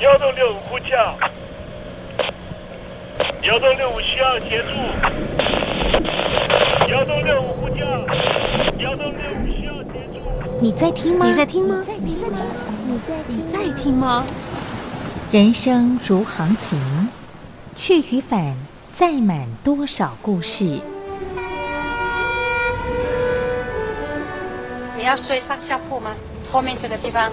幺洞六五呼叫，幺洞六五需要协助，幺洞六五呼叫，幺洞六五需要协助。你在听吗？你在听吗？在听吗？你在你在听吗？人生如航行，去与返，载满多少故事？你要睡上下铺吗？后面这个地方。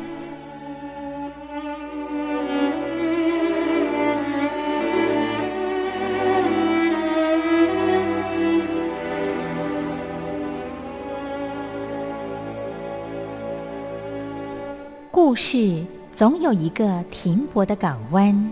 故事总有一个停泊的港湾。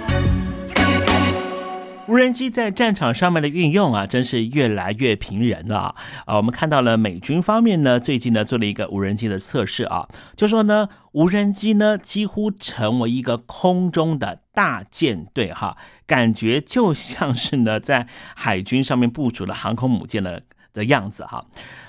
无人机在战场上面的运用啊，真是越来越频人了啊！我们看到了美军方面呢，最近呢做了一个无人机的测试啊，就说呢，无人机呢几乎成为一个空中的大舰队哈，感觉就像是呢在海军上面部署的航空母舰的的样子哈。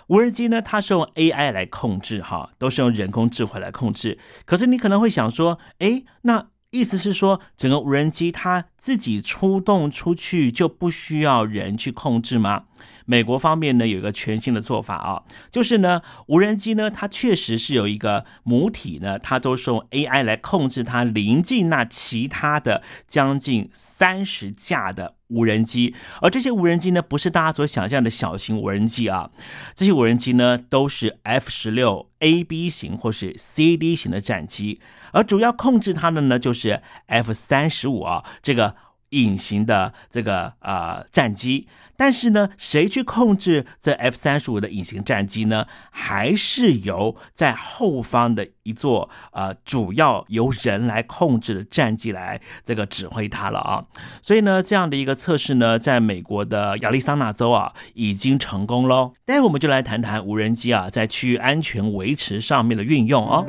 无人机呢，它是用 AI 来控制哈，都是用人工智慧来控制。可是你可能会想说，哎，那？意思是说，整个无人机它自己出动出去就不需要人去控制吗？美国方面呢有一个全新的做法啊，就是呢无人机呢它确实是有一个母体呢，它都是用 AI 来控制它临近那其他的将近三十架的。无人机，而这些无人机呢，不是大家所想象的小型无人机啊，这些无人机呢，都是 F 十六 A、B 型或是 C、D 型的战机，而主要控制它的呢，就是 F 三十五啊，这个隐形的这个呃战机。但是呢，谁去控制这 F 三十五的隐形战机呢？还是由在后方的一座呃主要由人来控制的战机来这个指挥它了啊。所以呢，这样的一个测试呢，在美国的亚利桑那州啊已经成功喽。待会我们就来谈谈无人机啊在区域安全维持上面的运用哦。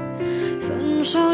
分手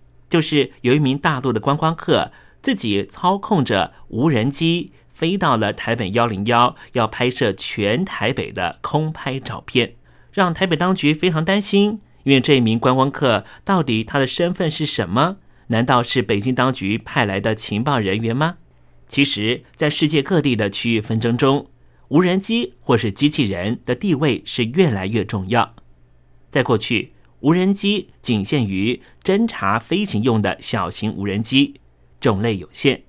就是有一名大陆的观光客。自己操控着无人机飞到了台北幺零幺，要拍摄全台北的空拍照片，让台北当局非常担心。因为这一名观光客到底他的身份是什么？难道是北京当局派来的情报人员吗？其实，在世界各地的区域纷争中，无人机或是机器人的地位是越来越重要。在过去，无人机仅限于侦察飞行用的小型无人机。种类有限，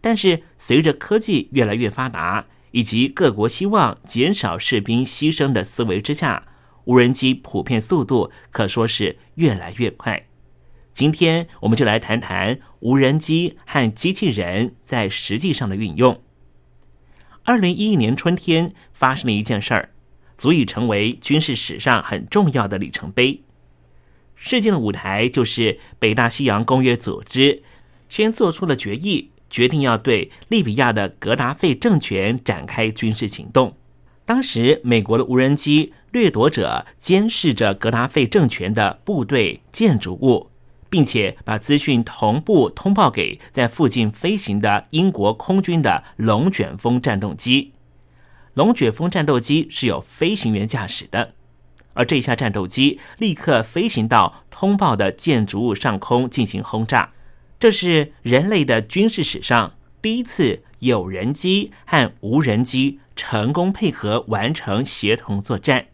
但是随着科技越来越发达，以及各国希望减少士兵牺牲的思维之下，无人机普遍速度可说是越来越快。今天我们就来谈谈无人机和机器人在实际上的运用。二零一一年春天发生了一件事儿，足以成为军事史上很重要的里程碑。事件的舞台就是北大西洋公约组织。先做出了决议，决定要对利比亚的格达费政权展开军事行动。当时，美国的无人机掠夺者监视着格达费政权的部队、建筑物，并且把资讯同步通报给在附近飞行的英国空军的龙卷风战斗机。龙卷风战斗机是有飞行员驾驶的，而这一架战斗机立刻飞行到通报的建筑物上空进行轰炸。这是人类的军事史上第一次有人机和无人机成功配合完成协同作战，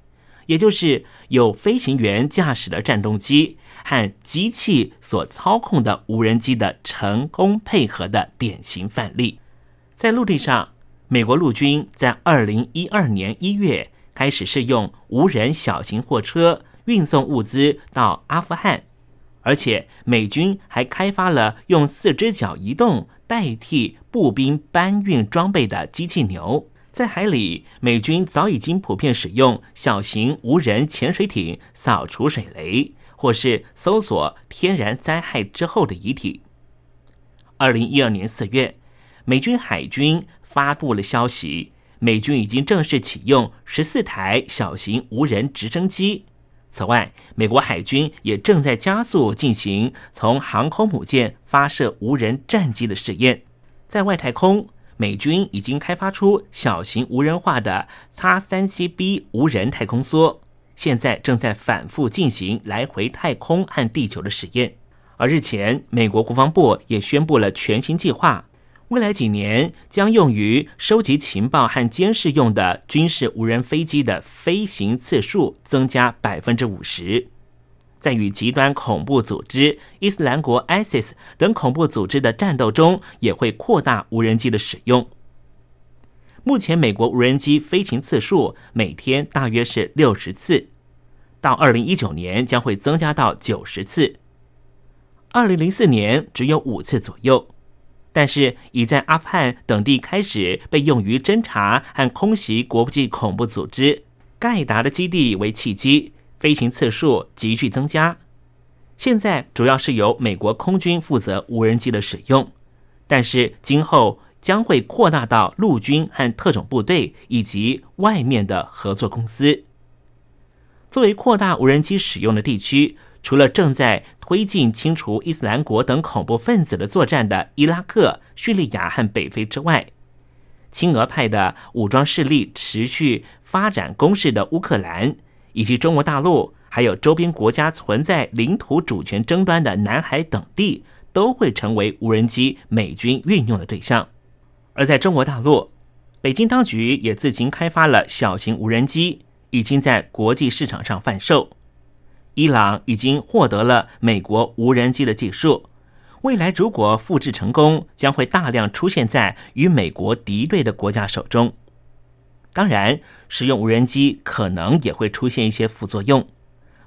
也就是有飞行员驾驶的战斗机和机器所操控的无人机的成功配合的典型范例。在陆地上，美国陆军在二零一二年一月开始试用无人小型货车运送物资到阿富汗。而且美军还开发了用四只脚移动代替步兵搬运装备的机器牛。在海里，美军早已经普遍使用小型无人潜水艇扫除水雷，或是搜索天然灾害之后的遗体。二零一二年四月，美军海军发布了消息，美军已经正式启用十四台小型无人直升机。此外，美国海军也正在加速进行从航空母舰发射无人战机的试验。在外太空，美军已经开发出小型无人化的 X 三七 B 无人太空梭，现在正在反复进行来回太空和地球的实验。而日前，美国国防部也宣布了全新计划。未来几年将用于收集情报和监视用的军事无人飞机的飞行次数增加百分之五十，在与极端恐怖组织伊斯兰国 （ISIS） 等恐怖组织的战斗中，也会扩大无人机的使用。目前，美国无人机飞行次数每天大约是六十次，到二零一九年将会增加到九十次，二零零四年只有五次左右。但是，已在阿富汗等地开始被用于侦查和空袭国际恐怖组织盖达的基地为契机，飞行次数急剧增加。现在主要是由美国空军负责无人机的使用，但是今后将会扩大到陆军和特种部队以及外面的合作公司。作为扩大无人机使用的地区。除了正在推进清除伊斯兰国等恐怖分子的作战的伊拉克、叙利亚和北非之外，亲俄派的武装势力持续发展攻势的乌克兰，以及中国大陆，还有周边国家存在领土主权争端的南海等地，都会成为无人机美军运用的对象。而在中国大陆，北京当局也自行开发了小型无人机，已经在国际市场上贩售。伊朗已经获得了美国无人机的技术，未来如果复制成功，将会大量出现在与美国敌对的国家手中。当然，使用无人机可能也会出现一些副作用，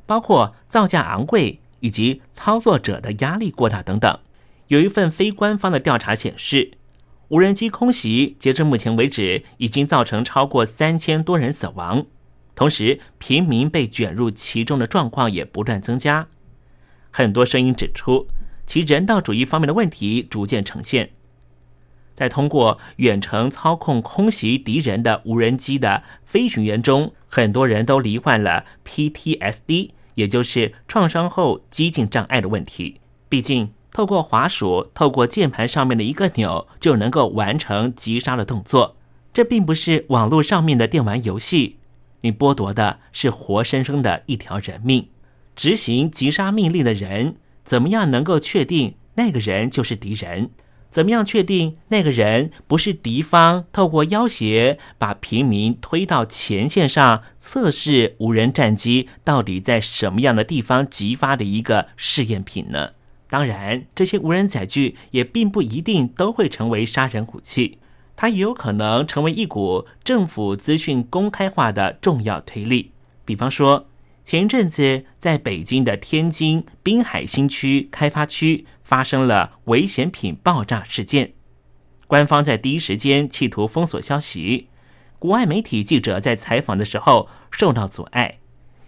包括造价昂贵以及操作者的压力过大等等。有一份非官方的调查显示，无人机空袭截至目前为止已经造成超过三千多人死亡，同时平民被卷入其中的状况也不断增加。很多声音指出，其人道主义方面的问题逐渐呈现。在通过远程操控空袭敌人的无人机的飞行员中，很多人都罹患了 PTSD，也就是创伤后激进障碍的问题。毕竟，透过滑鼠、透过键盘上面的一个钮就能够完成击杀的动作，这并不是网络上面的电玩游戏。你剥夺的是活生生的一条人命。执行击杀命令的人，怎么样能够确定那个人就是敌人？怎么样确定那个人不是敌方透过要挟把平民推到前线上测试无人战机到底在什么样的地方激发的一个试验品呢？当然，这些无人载具也并不一定都会成为杀人武器，它也有可能成为一股政府资讯公开化的重要推力。比方说，前一阵子在北京的天津滨海新区开发区。发生了危险品爆炸事件，官方在第一时间企图封锁消息，国外媒体记者在采访的时候受到阻碍，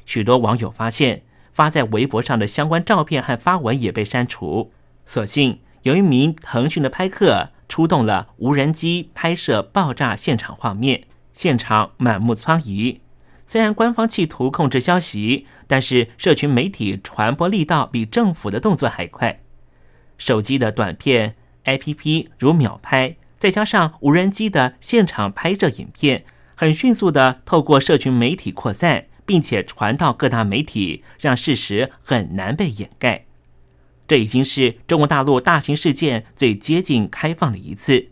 许多网友发现发在微博上的相关照片和发文也被删除。所幸有一名腾讯的拍客出动了无人机拍摄爆炸现场画面，现场满目疮痍。虽然官方企图控制消息，但是社群媒体传播力道比政府的动作还快。手机的短片 APP 如秒拍，再加上无人机的现场拍摄影片，很迅速的透过社群媒体扩散，并且传到各大媒体，让事实很难被掩盖。这已经是中国大陆大型事件最接近开放的一次。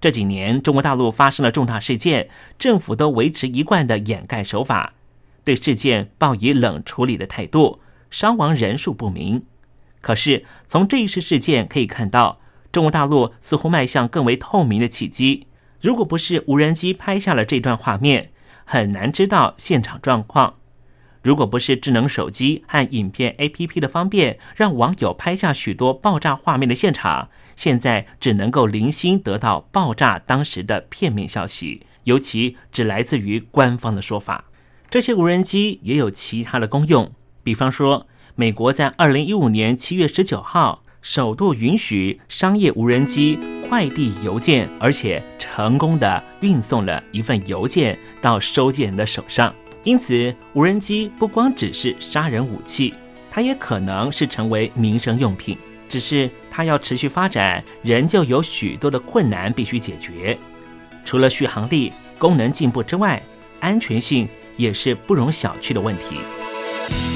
这几年中国大陆发生了重大事件，政府都维持一贯的掩盖手法，对事件抱以冷处理的态度，伤亡人数不明。可是，从这一次事件可以看到，中国大陆似乎迈向更为透明的契机。如果不是无人机拍下了这段画面，很难知道现场状况；如果不是智能手机和影片 APP 的方便，让网友拍下许多爆炸画面的现场，现在只能够零星得到爆炸当时的片面消息，尤其只来自于官方的说法。这些无人机也有其他的功用，比方说。美国在二零一五年七月十九号首度允许商业无人机快递邮件，而且成功的运送了一份邮件到收件人的手上。因此，无人机不光只是杀人武器，它也可能是成为民生用品。只是它要持续发展，仍旧有许多的困难必须解决。除了续航力、功能进步之外，安全性也是不容小觑的问题。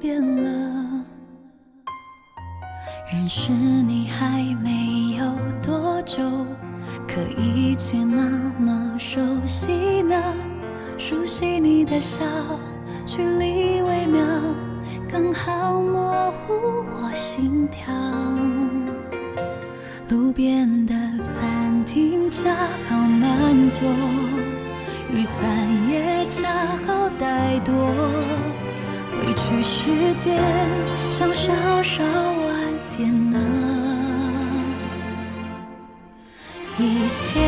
变了。认识你还没有多久，可一切那么熟悉呢？熟悉你的笑，距离微妙。刚好模糊我心跳，路边的餐厅恰好满座，雨伞也恰好带多，回去时间想稍稍晚点呢，一切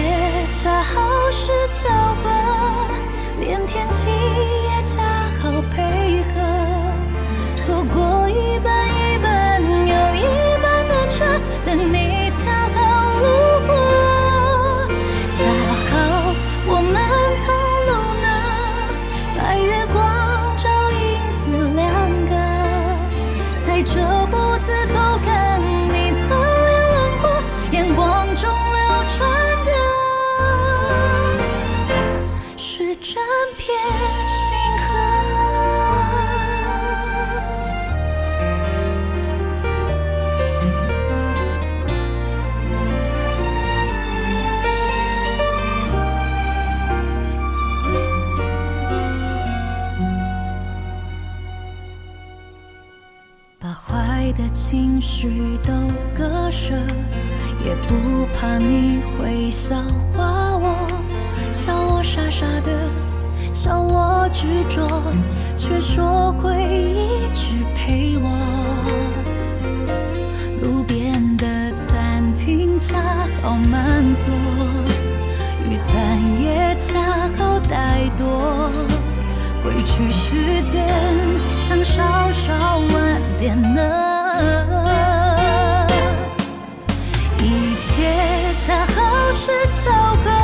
也不怕你会笑话我，笑我傻傻的，笑我执着，却说会一直陪我。路边的餐厅恰好满座，雨伞也恰好带多。回去时间想稍稍晚点呢，是巧合，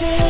相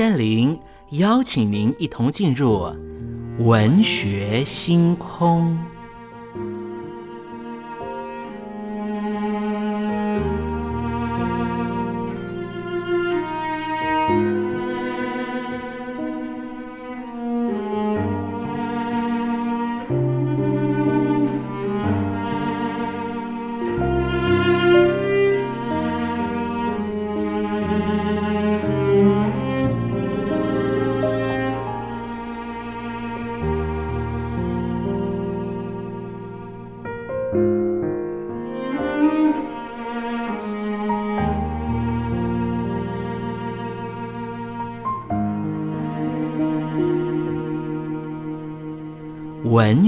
山林邀请您一同进入文学星空。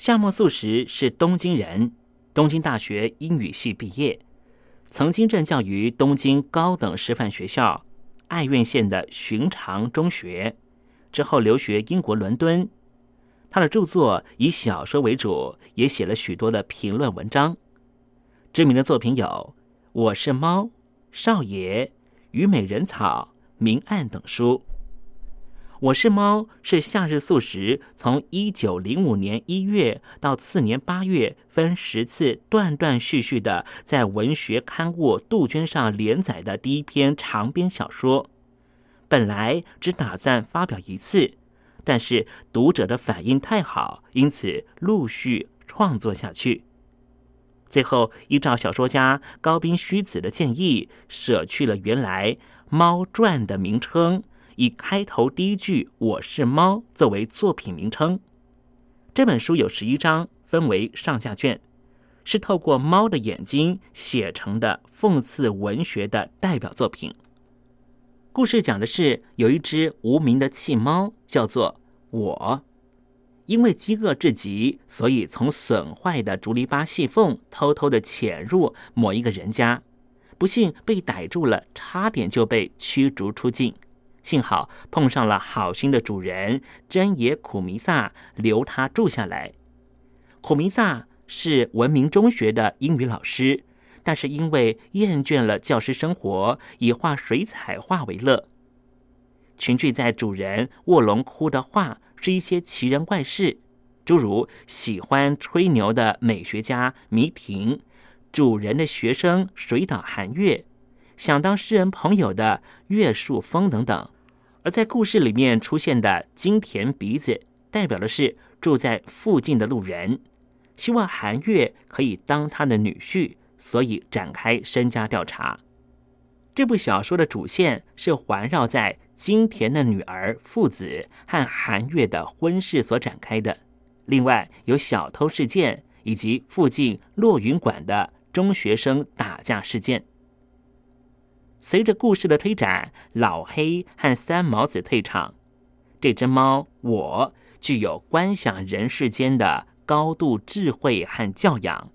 夏目漱石是东京人，东京大学英语系毕业，曾经任教于东京高等师范学校、爱媛县的寻常中学，之后留学英国伦敦。他的著作以小说为主，也写了许多的评论文章。知名的作品有《我是猫》《少爷》。《虞美人草》《明暗》等书，《我是猫》是夏日素食从一九零五年一月到次年八月分十次断断续续的在文学刊物杜鹃上连载的第一篇长篇小说。本来只打算发表一次，但是读者的反应太好，因此陆续创作下去。最后，依照小说家高滨虚子的建议，舍去了原来《猫传》的名称，以开头第一句“我是猫”作为作品名称。这本书有十一章，分为上下卷，是透过猫的眼睛写成的讽刺文学的代表作品。故事讲的是有一只无名的弃猫，叫做我。因为饥饿至极，所以从损坏的竹篱笆细缝偷偷的潜入某一个人家，不幸被逮住了，差点就被驱逐出境。幸好碰上了好心的主人真野苦弥萨，留他住下来。苦弥萨是文明中学的英语老师，但是因为厌倦了教师生活，以画水彩画为乐。群聚在主人卧龙窟的画。是一些奇人怪事，诸如喜欢吹牛的美学家弥亭，主人的学生水岛寒月，想当诗人朋友的月树风等等。而在故事里面出现的金田鼻子，代表的是住在附近的路人，希望韩月可以当他的女婿，所以展开身家调查。这部小说的主线是环绕在。金田的女儿父子和韩月的婚事所展开的，另外有小偷事件以及附近落云馆的中学生打架事件。随着故事的推展，老黑和三毛子退场，这只猫我具有观想人世间的高度智慧和教养，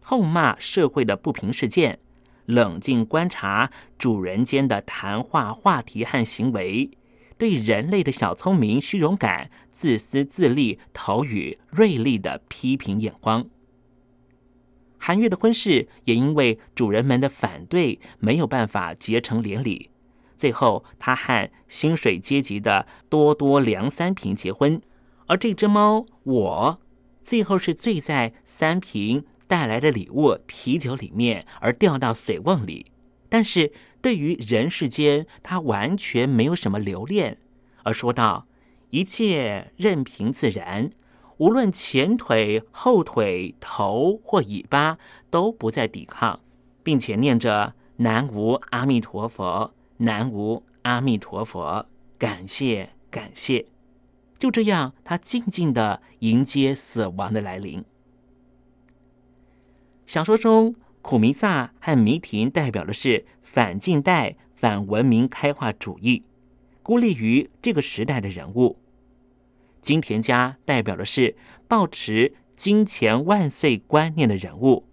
痛骂社会的不平事件。冷静观察主人间的谈话话题和行为，对人类的小聪明、虚荣感、自私自利投予锐利的批评眼光。韩月的婚事也因为主人们的反对，没有办法结成连理。最后，他和薪水阶级的多多梁三平结婚，而这只猫我，最后是醉在三平。带来的礼物啤酒里面，而掉到水瓮里。但是对于人世间，他完全没有什么留恋，而说道：“一切任凭自然，无论前腿、后腿、头或尾巴，都不再抵抗，并且念着南无阿弥陀佛，南无阿弥陀佛，感谢感谢。”就这样，他静静的迎接死亡的来临。小说中，苦弥萨和弥廷代表的是反近代、反文明开化主义，孤立于这个时代的人物。金田家代表的是抱持金钱万岁观念的人物。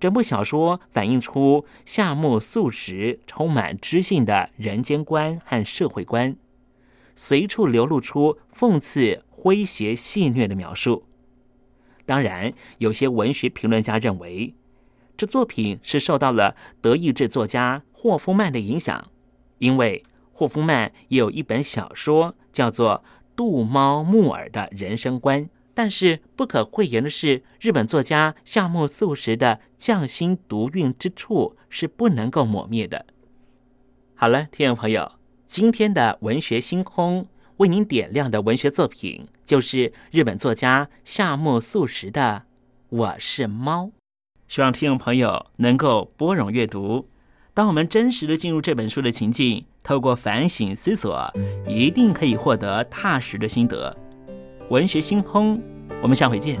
整部小说反映出夏目漱石充满知性的人间观和社会观，随处流露出讽刺、诙谐、戏谑的描述。当然，有些文学评论家认为，这作品是受到了德意志作家霍夫曼的影响，因为霍夫曼也有一本小说叫做《杜猫木耳的人生观》。但是不可讳言的是，日本作家夏目漱石的匠心独运之处是不能够抹灭的。好了，听众朋友，今天的文学星空。为您点亮的文学作品，就是日本作家夏目漱石的《我是猫》。希望听众朋友能够拨冗阅读。当我们真实的进入这本书的情境，透过反省思索，一定可以获得踏实的心得。文学星空，我们下回见。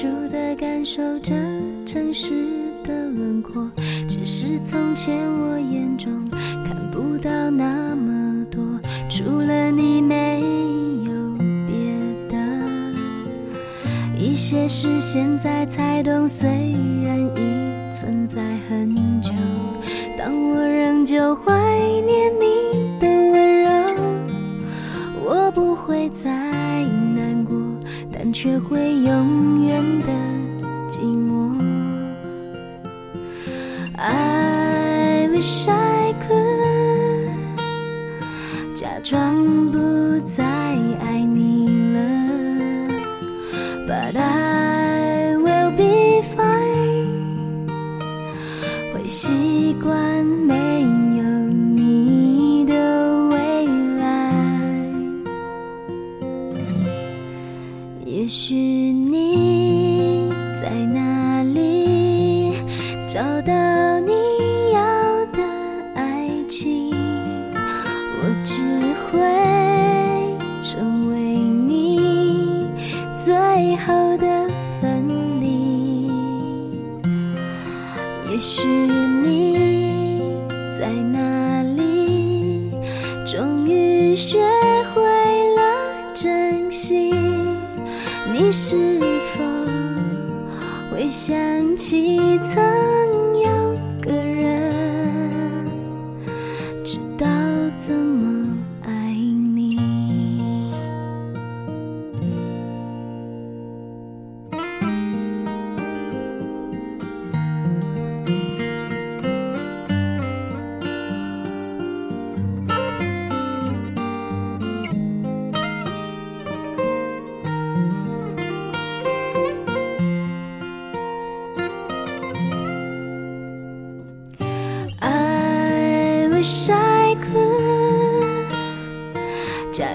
才清楚地感受这城市的轮廓，只是从前我眼中看不到那么多，除了你没有别的。一些事现在才懂，虽然已存在很久，但我仍旧怀念你的温柔，我不会再。但却会永远的寂寞。I wish I could 假装不在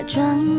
装